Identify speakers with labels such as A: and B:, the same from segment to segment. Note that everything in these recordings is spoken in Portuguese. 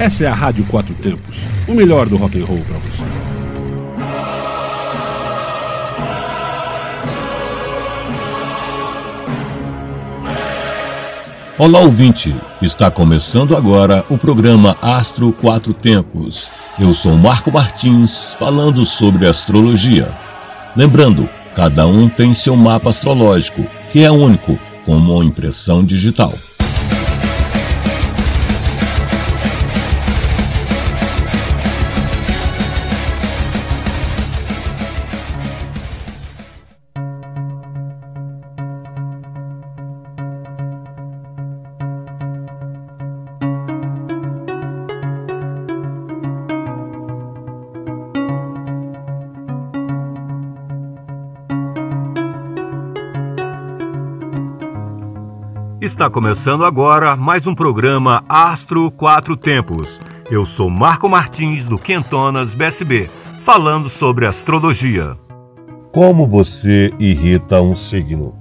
A: Essa é a Rádio Quatro Tempos, o melhor do rock and roll para você.
B: Olá, ouvinte! Está começando agora o programa Astro Quatro Tempos. Eu sou Marco Martins, falando sobre astrologia. Lembrando, cada um tem seu mapa astrológico, que é único, como uma impressão digital. Está começando agora mais um programa Astro Quatro Tempos. Eu sou Marco Martins do Quentonas BSB, falando sobre astrologia. Como você irrita um signo?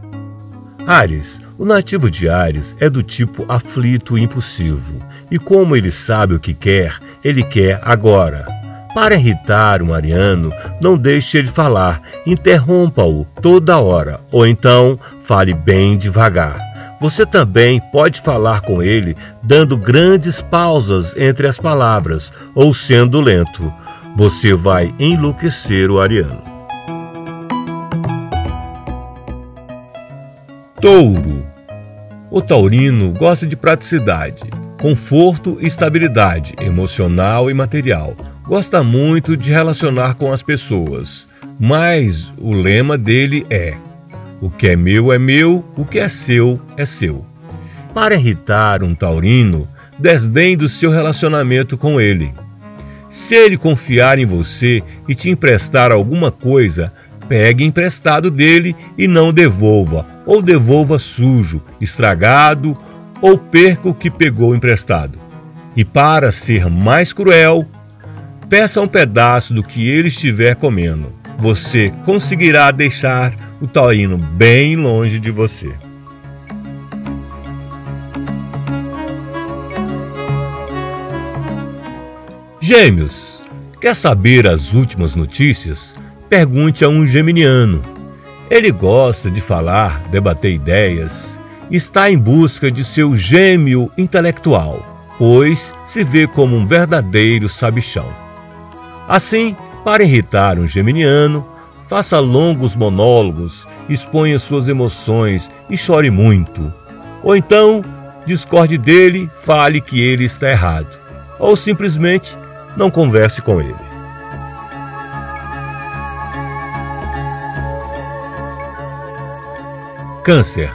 B: Ares, o nativo de Ares é do tipo aflito e impulsivo, e como ele sabe o que quer, ele quer agora. Para irritar um ariano, não deixe ele falar, interrompa-o toda hora, ou então fale bem devagar. Você também pode falar com ele dando grandes pausas entre as palavras ou sendo lento. Você vai enlouquecer o ariano. Touro. O taurino gosta de praticidade, conforto e estabilidade emocional e material. Gosta muito de relacionar com as pessoas, mas o lema dele é o que é meu é meu, o que é seu é seu. Para irritar um taurino, desdém do seu relacionamento com ele. Se ele confiar em você e te emprestar alguma coisa, pegue emprestado dele e não devolva, ou devolva sujo, estragado, ou perca o que pegou emprestado. E para ser mais cruel, peça um pedaço do que ele estiver comendo. Você conseguirá deixar o taurino bem longe de você. Gêmeos, quer saber as últimas notícias? Pergunte a um geminiano. Ele gosta de falar, debater ideias, está em busca de seu gêmeo intelectual, pois se vê como um verdadeiro sabichão. Assim, para irritar um geminiano, Faça longos monólogos, exponha suas emoções e chore muito. Ou então, discorde dele, fale que ele está errado. Ou simplesmente não converse com ele. Câncer.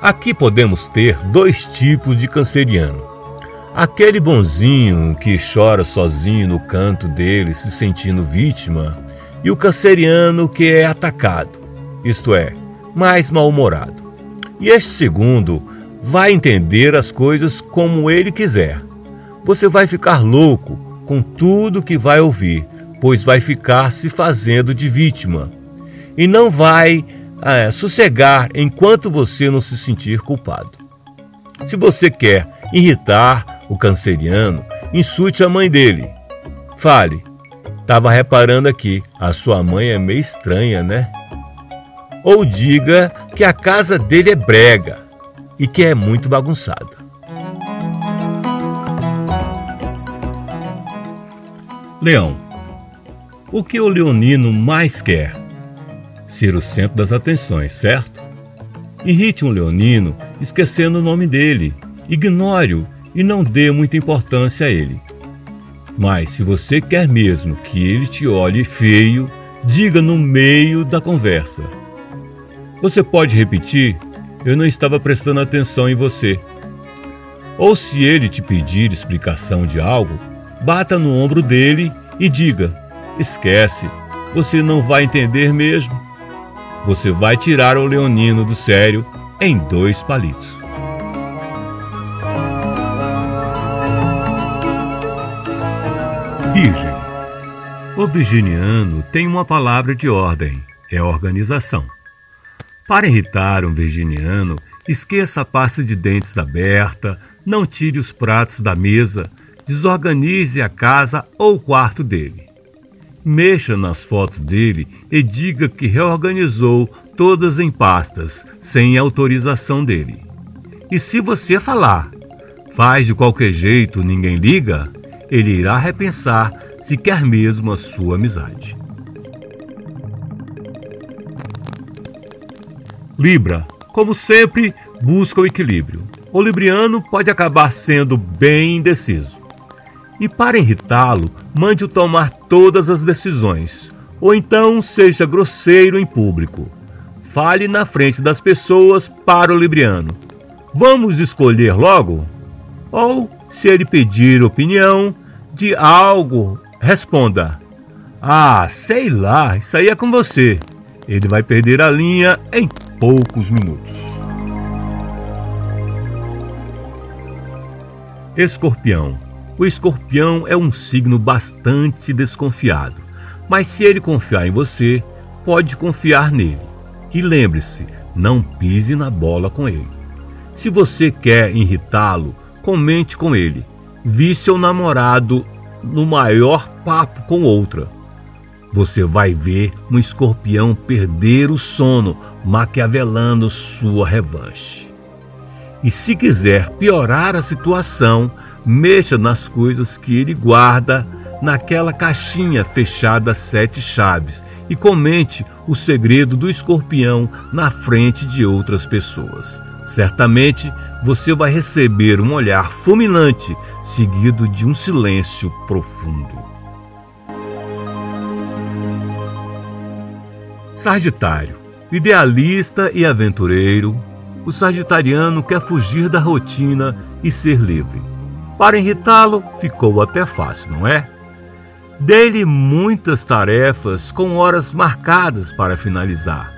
B: Aqui podemos ter dois tipos de canceriano. Aquele bonzinho que chora sozinho no canto dele, se sentindo vítima e o canceriano que é atacado, isto é, mais mal-humorado. E este segundo vai entender as coisas como ele quiser. Você vai ficar louco com tudo que vai ouvir, pois vai ficar se fazendo de vítima. E não vai é, sossegar enquanto você não se sentir culpado. Se você quer irritar o canceriano, insulte a mãe dele. Fale, Tava reparando aqui, a sua mãe é meio estranha, né? Ou diga que a casa dele é brega e que é muito bagunçada. Leão. O que o leonino mais quer? Ser o centro das atenções, certo? Irrite um leonino esquecendo o nome dele. Ignore-o e não dê muita importância a ele. Mas se você quer mesmo que ele te olhe feio, diga no meio da conversa. Você pode repetir: Eu não estava prestando atenção em você. Ou se ele te pedir explicação de algo, bata no ombro dele e diga: Esquece, você não vai entender mesmo. Você vai tirar o leonino do sério em dois palitos. O virginiano tem uma palavra de ordem: é organização. Para irritar um virginiano, esqueça a pasta de dentes aberta, não tire os pratos da mesa, desorganize a casa ou o quarto dele. Mexa nas fotos dele e diga que reorganizou todas em pastas, sem autorização dele. E se você falar, faz de qualquer jeito, ninguém liga, ele irá repensar se quer mesmo a sua amizade. Libra, como sempre, busca o equilíbrio. O libriano pode acabar sendo bem indeciso. E para irritá-lo, mande-o tomar todas as decisões, ou então seja grosseiro em público. Fale na frente das pessoas para o libriano. Vamos escolher logo? Ou, se ele pedir opinião de algo, responda: Ah, sei lá, isso aí é com você. Ele vai perder a linha em poucos minutos. Escorpião. O escorpião é um signo bastante desconfiado, mas se ele confiar em você, pode confiar nele. E lembre-se, não pise na bola com ele. Se você quer irritá-lo, comente com ele. Vi seu namorado no maior papo com outra você vai ver um escorpião perder o sono, maquiavelando sua revanche. E se quiser piorar a situação, mexa nas coisas que ele guarda naquela caixinha fechada sete chaves e comente o segredo do escorpião na frente de outras pessoas. Certamente você vai receber um olhar fulminante, seguido de um silêncio profundo. Sagitário, idealista e aventureiro, o sagitariano quer fugir da rotina e ser livre. Para irritá-lo, ficou até fácil, não é? Dê-lhe muitas tarefas com horas marcadas para finalizar.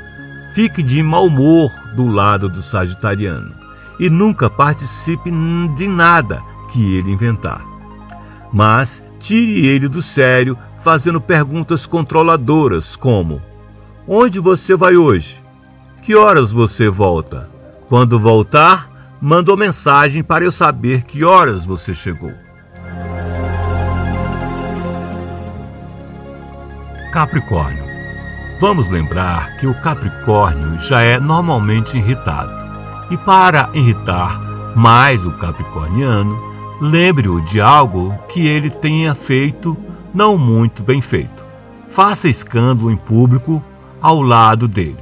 B: Fique de mau humor do lado do sagitariano e nunca participe de nada que ele inventar. Mas tire ele do sério fazendo perguntas controladoras como Onde você vai hoje? Que horas você volta? Quando voltar, manda uma mensagem para eu saber que horas você chegou. Capricórnio. Vamos lembrar que o Capricórnio já é normalmente irritado. E para irritar mais o capricorniano, lembre-o de algo que ele tenha feito não muito bem feito. Faça escândalo em público ao lado dele.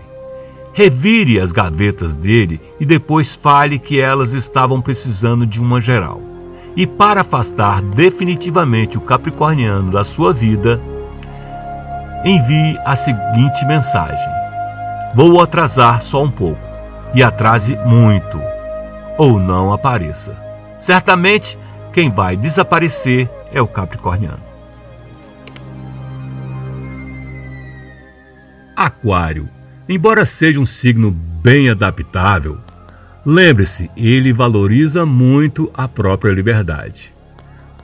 B: Revire as gavetas dele e depois fale que elas estavam precisando de uma geral. E para afastar definitivamente o capricorniano da sua vida, envie a seguinte mensagem: Vou atrasar só um pouco, e atrase muito, ou não apareça. Certamente, quem vai desaparecer é o capricorniano. Aquário, embora seja um signo bem adaptável, lembre-se, ele valoriza muito a própria liberdade.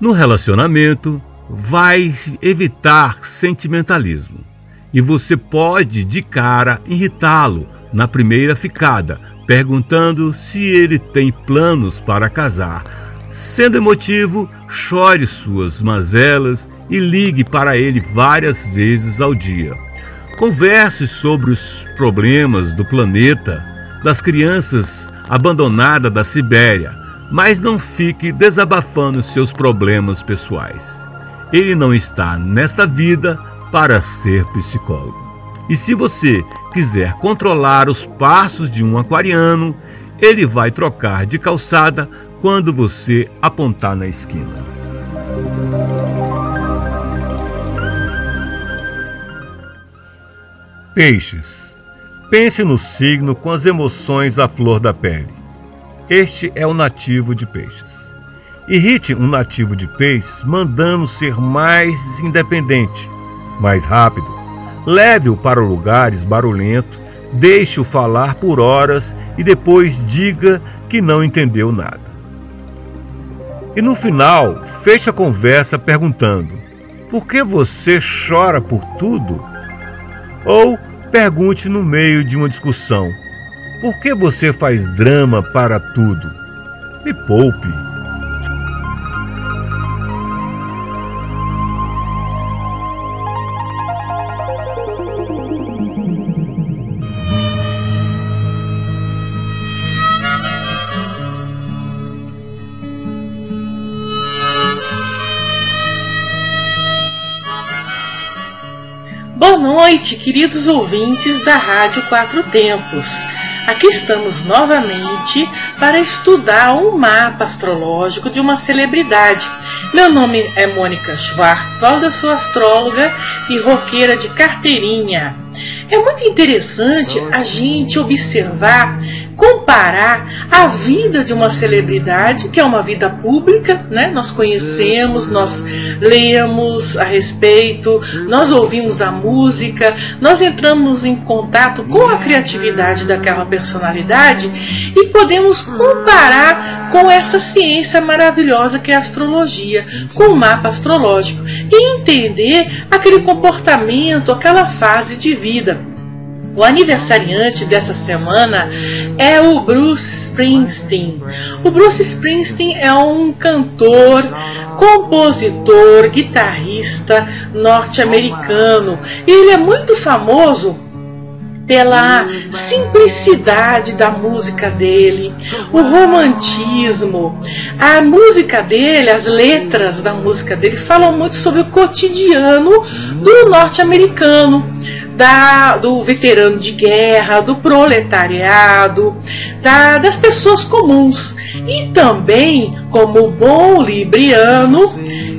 B: No relacionamento, vai evitar sentimentalismo e você pode de cara irritá-lo na primeira ficada, perguntando se ele tem planos para casar. Sendo emotivo, chore suas mazelas e ligue para ele várias vezes ao dia. Converse sobre os problemas do planeta, das crianças abandonadas da Sibéria, mas não fique desabafando seus problemas pessoais. Ele não está nesta vida para ser psicólogo. E se você quiser controlar os passos de um aquariano, ele vai trocar de calçada quando você apontar na esquina. Peixes. Pense no signo com as emoções à flor da pele. Este é o nativo de peixes. Irrite um nativo de peixes mandando ser mais independente, mais rápido. Leve-o para lugares barulhentos, deixe-o falar por horas e depois diga que não entendeu nada. E no final, feche a conversa perguntando: Por que você chora por tudo? Ou Pergunte no meio de uma discussão: Por que você faz drama para tudo? Me poupe.
C: Noite, queridos ouvintes da Rádio Quatro Tempos. Aqui estamos novamente para estudar um mapa astrológico de uma celebridade. Meu nome é Mônica Schwarzwald, sou astróloga e roqueira de carteirinha. É muito interessante a gente observar comparar a vida de uma celebridade, que é uma vida pública, né? Nós conhecemos, nós lemos a respeito, nós ouvimos a música, nós entramos em contato com a criatividade daquela personalidade e podemos comparar com essa ciência maravilhosa que é a astrologia, com o mapa astrológico e entender aquele comportamento, aquela fase de vida. O aniversariante dessa semana é o Bruce Springsteen. O Bruce Springsteen é um cantor, compositor, guitarrista norte-americano. Ele é muito famoso pela simplicidade da música dele, o romantismo. A música dele, as letras da música dele falam muito sobre o cotidiano do norte-americano da, do veterano de guerra, do proletariado, da, das pessoas comuns. E também, como bom libriano,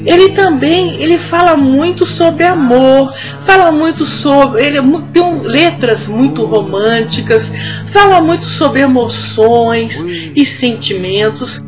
C: ele também ele fala muito sobre amor, fala muito sobre. Ele é tem letras muito românticas, fala muito sobre emoções e sentimentos.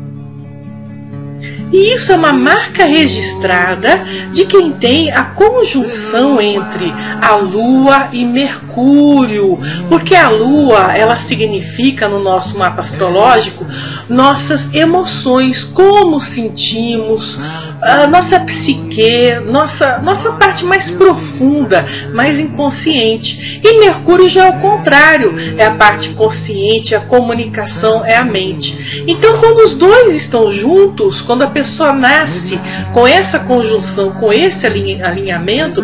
C: E isso é uma marca registrada de quem tem a conjunção entre a Lua e Mercúrio, porque a Lua ela significa no nosso mapa astrológico nossas emoções, como sentimos, a nossa psique, nossa, nossa parte mais profunda, mais inconsciente. E Mercúrio já é o contrário, é a parte consciente, a comunicação, é a mente. Então, quando os dois estão juntos, quando a pessoa nasce com essa conjunção, com esse alinhamento,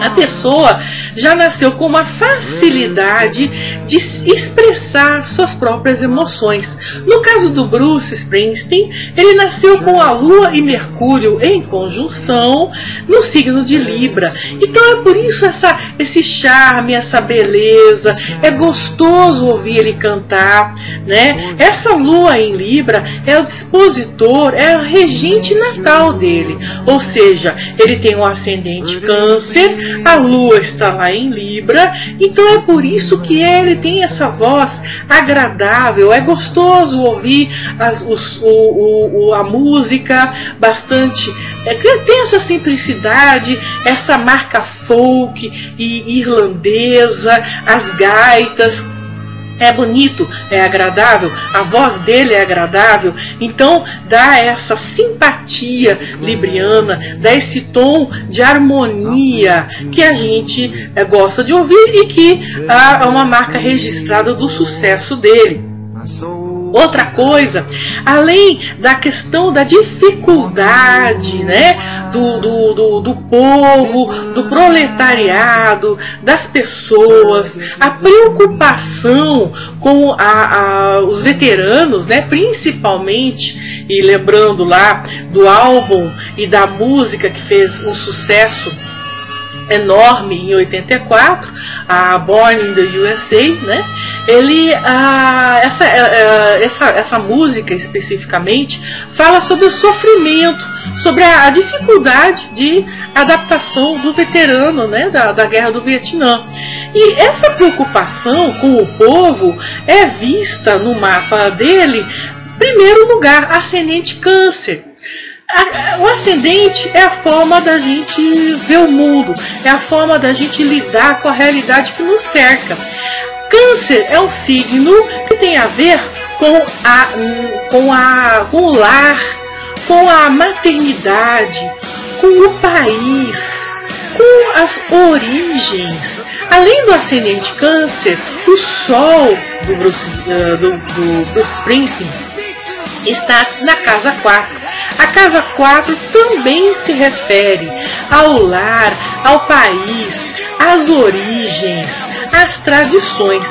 C: a pessoa já nasceu com uma facilidade de expressar suas próprias emoções. No caso do Bruce Springsteen, ele nasceu com a Lua e Mercúrio em conjunção no signo de Libra. Então é por isso essa, esse charme, essa beleza. É gostoso ouvir ele cantar, né? Essa Lua em Libra é o dispositor, é o regente natal dele. Ou seja, ele tem um ascendente Câncer, a Lua está lá em Libra, então é por isso que ele tem essa voz agradável. É gostoso ouvir as, os, o, o, a música bastante. É, tem essa simplicidade, essa marca folk e irlandesa, as gaitas é bonito, é agradável, a voz dele é agradável, então dá essa simpatia libriana, dá esse tom de harmonia que a gente é, gosta de ouvir e que é uma marca registrada do sucesso dele. Outra coisa, além da questão da dificuldade né, do, do, do, do povo, do proletariado, das pessoas, a preocupação com a, a, os veteranos, né, principalmente, e lembrando lá do álbum e da música que fez um sucesso enorme em 84, a Born in the USA, né? Ele, a, essa, a, é, é, essa, essa música especificamente fala sobre o sofrimento, sobre a, a dificuldade de adaptação do veterano, né? Da, da guerra do Vietnã. E essa preocupação com o povo é vista no mapa dele, primeiro lugar, ascendente câncer o ascendente é a forma da gente ver o mundo, é a forma da gente lidar com a realidade que nos cerca. Câncer é um signo que tem a ver com, a, com, a, com o lar, com a maternidade, com o país, com as origens. Além do ascendente Câncer, o Sol do Bruce, uh, do, do Bruce Springsteen está na casa 4 a casa 4 também se refere ao lar, ao país, às origens, às tradições.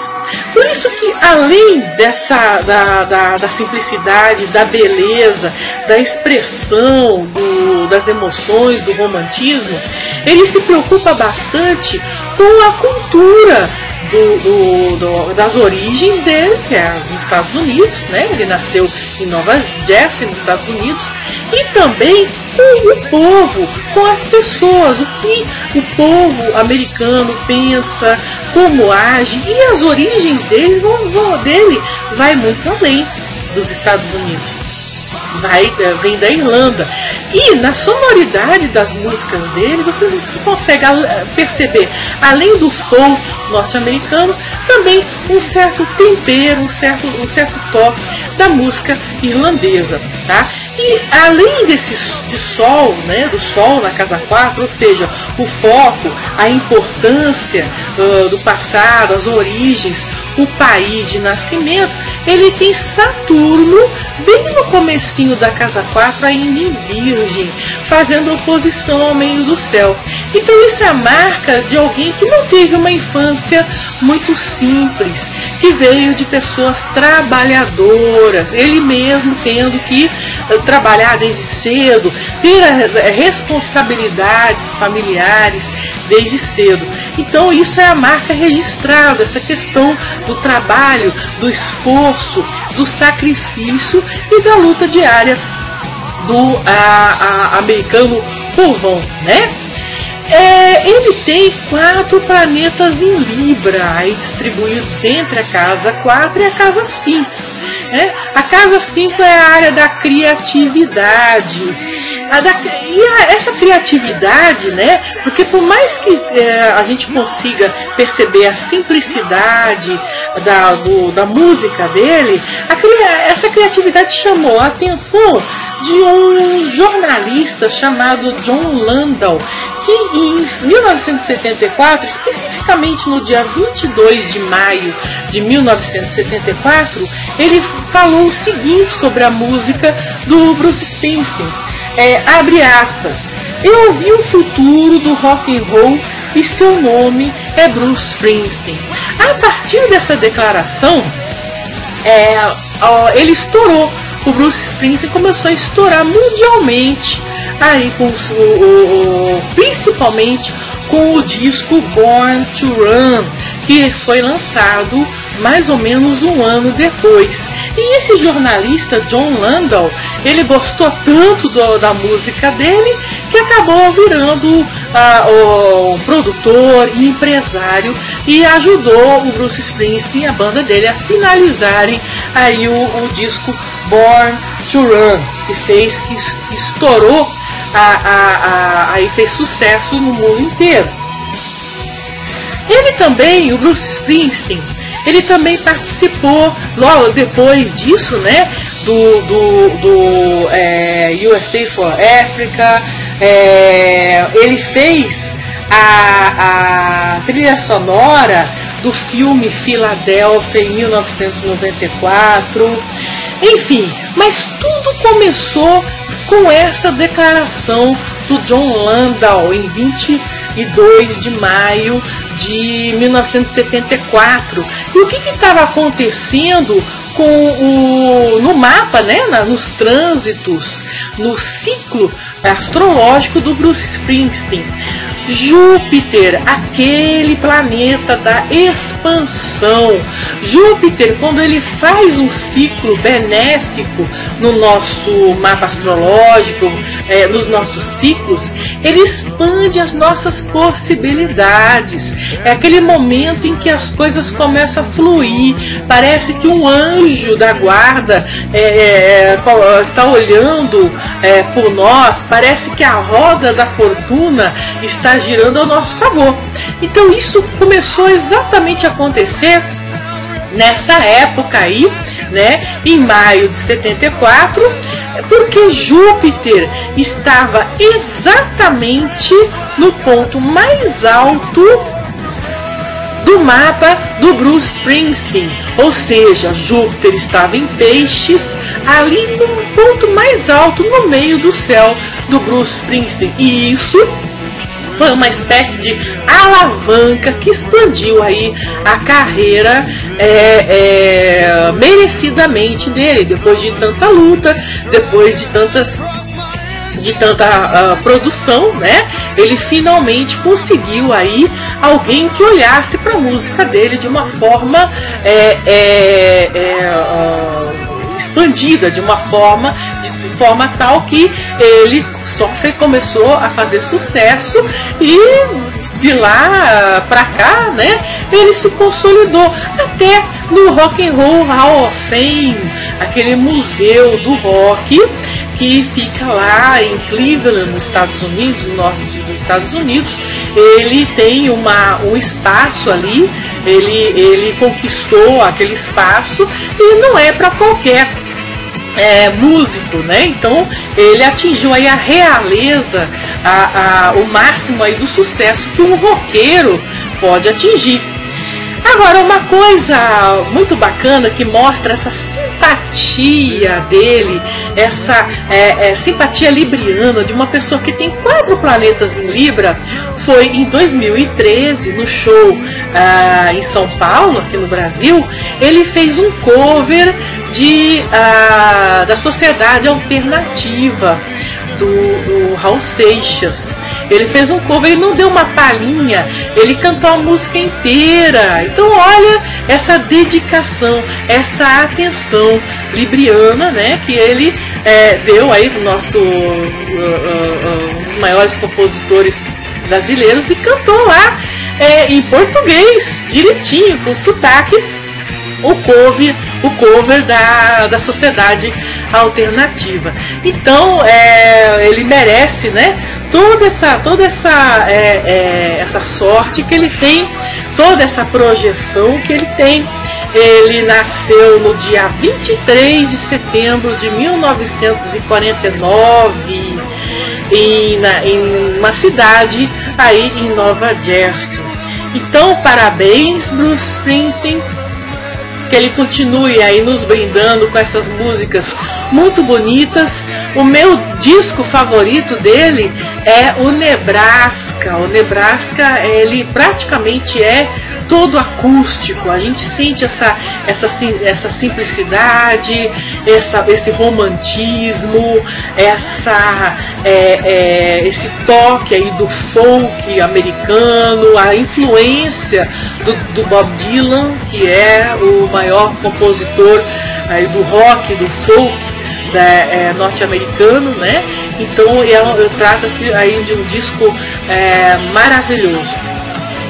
C: Por isso que além dessa da, da, da simplicidade, da beleza, da expressão do, das emoções, do romantismo, ele se preocupa bastante com a cultura do, do, do, das origens dele, que é dos Estados Unidos, né? Ele nasceu em Nova Jersey, nos Estados Unidos, e também com o povo, com as pessoas, o que o povo americano pensa, como age, e as origens deles vão, vão, dele vai muito além dos Estados Unidos vai, eh, vem da Irlanda. E na sonoridade das músicas dele, você consegue eh, perceber, além do folk norte-americano, também um certo tempero, um certo, um certo toque da música irlandesa. Tá? E além desse de sol, né, do sol na casa 4, ou seja, o foco, a importância uh, do passado, as origens, o país de nascimento, ele tem Saturno bem no comecinho da casa 4, ainda em Virgem, fazendo oposição ao meio do céu. Então isso é a marca de alguém que não teve uma infância muito simples, que veio de pessoas trabalhadoras, ele mesmo tendo que uh, trabalhar desde cedo, ter uh, responsabilidades familiares desde cedo. Então isso é a marca registrada, essa questão do trabalho, do esforço, do sacrifício e da luta diária do a, a, americano povão, né? É, ele tem quatro planetas em Libra, aí distribuídos entre a casa 4 e a casa 5. Né? A casa 5 é a área da criatividade, e essa criatividade, né? Porque por mais que é, a gente consiga perceber a simplicidade da, do, da música dele, a, essa criatividade chamou a atenção de um jornalista chamado John Landau, que em 1974, especificamente no dia 22 de maio de 1974, ele falou o seguinte sobre a música do Bruce Springsteen é, abre aspas, eu ouvi o futuro do rock and roll e seu nome é Bruce Springsteen. A partir dessa declaração, é, ó, ele estourou. O Bruce Springsteen começou a estourar mundialmente, aí com o, o, o, principalmente com o disco Born to Run, que foi lançado mais ou menos um ano depois. E esse jornalista John Landau, ele gostou tanto do, da música dele que acabou virando uh, o produtor e empresário e ajudou o Bruce Springsteen e a banda dele a finalizarem aí o, o disco Born to Run, que fez que, estourou, a, a, aí fez sucesso no mundo inteiro. Ele também, o Bruce Springsteen, ele também participou, logo depois disso, né, do, do, do é, USA for Africa. É, ele fez a, a trilha sonora do filme Filadélfia em 1994. Enfim, mas tudo começou com essa declaração do John Landau em 22 de maio de 1974. E o que estava acontecendo com o no mapa, né, nos trânsitos, no ciclo astrológico do Bruce Springsteen? Júpiter, aquele planeta da expansão. Júpiter, quando ele faz um ciclo benéfico no nosso mapa astrológico, é, nos nossos ciclos, ele expande as nossas possibilidades. É aquele momento em que as coisas começam a fluir. Parece que um anjo da guarda é, é, é está olhando é, por nós. Parece que a roda da fortuna está girando ao nosso favor. Então isso começou exatamente a acontecer nessa época aí, né, em maio de 74, porque Júpiter estava exatamente no ponto mais alto do mapa do Bruce Springsteen, ou seja, Júpiter estava em peixes, ali no ponto mais alto no meio do céu do Bruce Springsteen, e isso foi uma espécie de alavanca que expandiu aí a carreira é, é, merecidamente dele, depois de tanta luta, depois de tantas de tanta uh, produção, né? Ele finalmente conseguiu aí alguém que olhasse para a música dele de uma forma é, é, uh, expandida, de uma forma de forma tal que ele só começou a fazer sucesso e de lá para cá, né? Ele se consolidou até no Rock and Roll Hall of Fame, aquele museu do rock que fica lá em Cleveland, nos Estados Unidos, no norte dos Estados Unidos. Ele tem uma, um espaço ali, ele, ele conquistou aquele espaço e não é para qualquer é, músico, né? Então ele atingiu aí a realeza, a, a, o máximo aí do sucesso que um roqueiro pode atingir. Agora, uma coisa muito bacana que mostra essa simpatia dele, essa é, é, simpatia libriana de uma pessoa que tem quatro planetas em Libra, foi em 2013, no show ah, em São Paulo, aqui no Brasil, ele fez um cover de, ah, da Sociedade Alternativa do, do Raul Seixas. Ele fez um cover, ele não deu uma palhinha, ele cantou a música inteira. Então olha essa dedicação, essa atenção libriana, né, que ele é, deu aí pro nosso uh, uh, uh, um dos maiores compositores brasileiros e cantou lá é, em português, direitinho, com sotaque, o cover, o cover da, da sociedade alternativa. Então é, ele merece, né? Toda essa, toda essa, é, é, essa sorte que ele tem, toda essa projeção que ele tem. Ele nasceu no dia 23 de setembro de 1949 em, na, em uma cidade aí em Nova Jersey. Então, parabéns, Bruce Springsteen que ele continue aí nos brindando com essas músicas muito bonitas. O meu disco favorito dele é o Nebraska. O Nebraska, ele praticamente é todo acústico. A gente sente essa, essa, essa simplicidade, essa, esse romantismo, essa, é, é, esse toque aí do folk americano, a influência do, do Bob Dylan, que é o maior compositor aí do rock, do folk é, norte-americano, né? Então trata-se aí de um disco é, maravilhoso.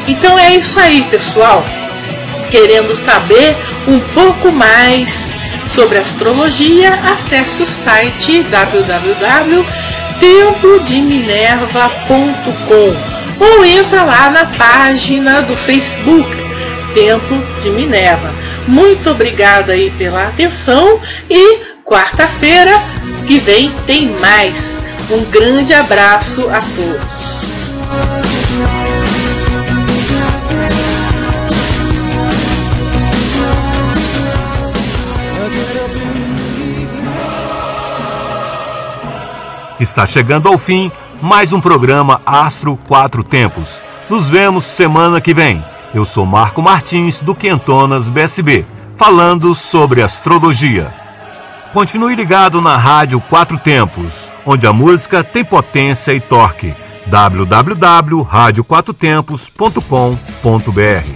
C: Então é isso aí, pessoal. Querendo saber um pouco mais sobre astrologia, acesse o site www.templodeminerva.com ou entra lá na página do Facebook Templo de Minerva. Muito obrigada aí pela atenção e quarta-feira que vem tem mais. Um grande abraço a todos.
B: Está chegando ao fim mais um programa Astro Quatro Tempos. Nos vemos semana que vem. Eu sou Marco Martins do Quentonas BSB, falando sobre astrologia. Continue ligado na Rádio Quatro Tempos, onde a música tem potência e torque. www.radioquatrotempos.com.br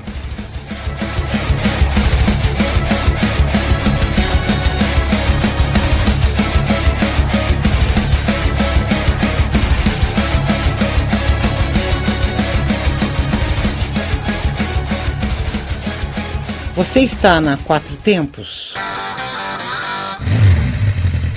D: Você está na Quatro Tempos?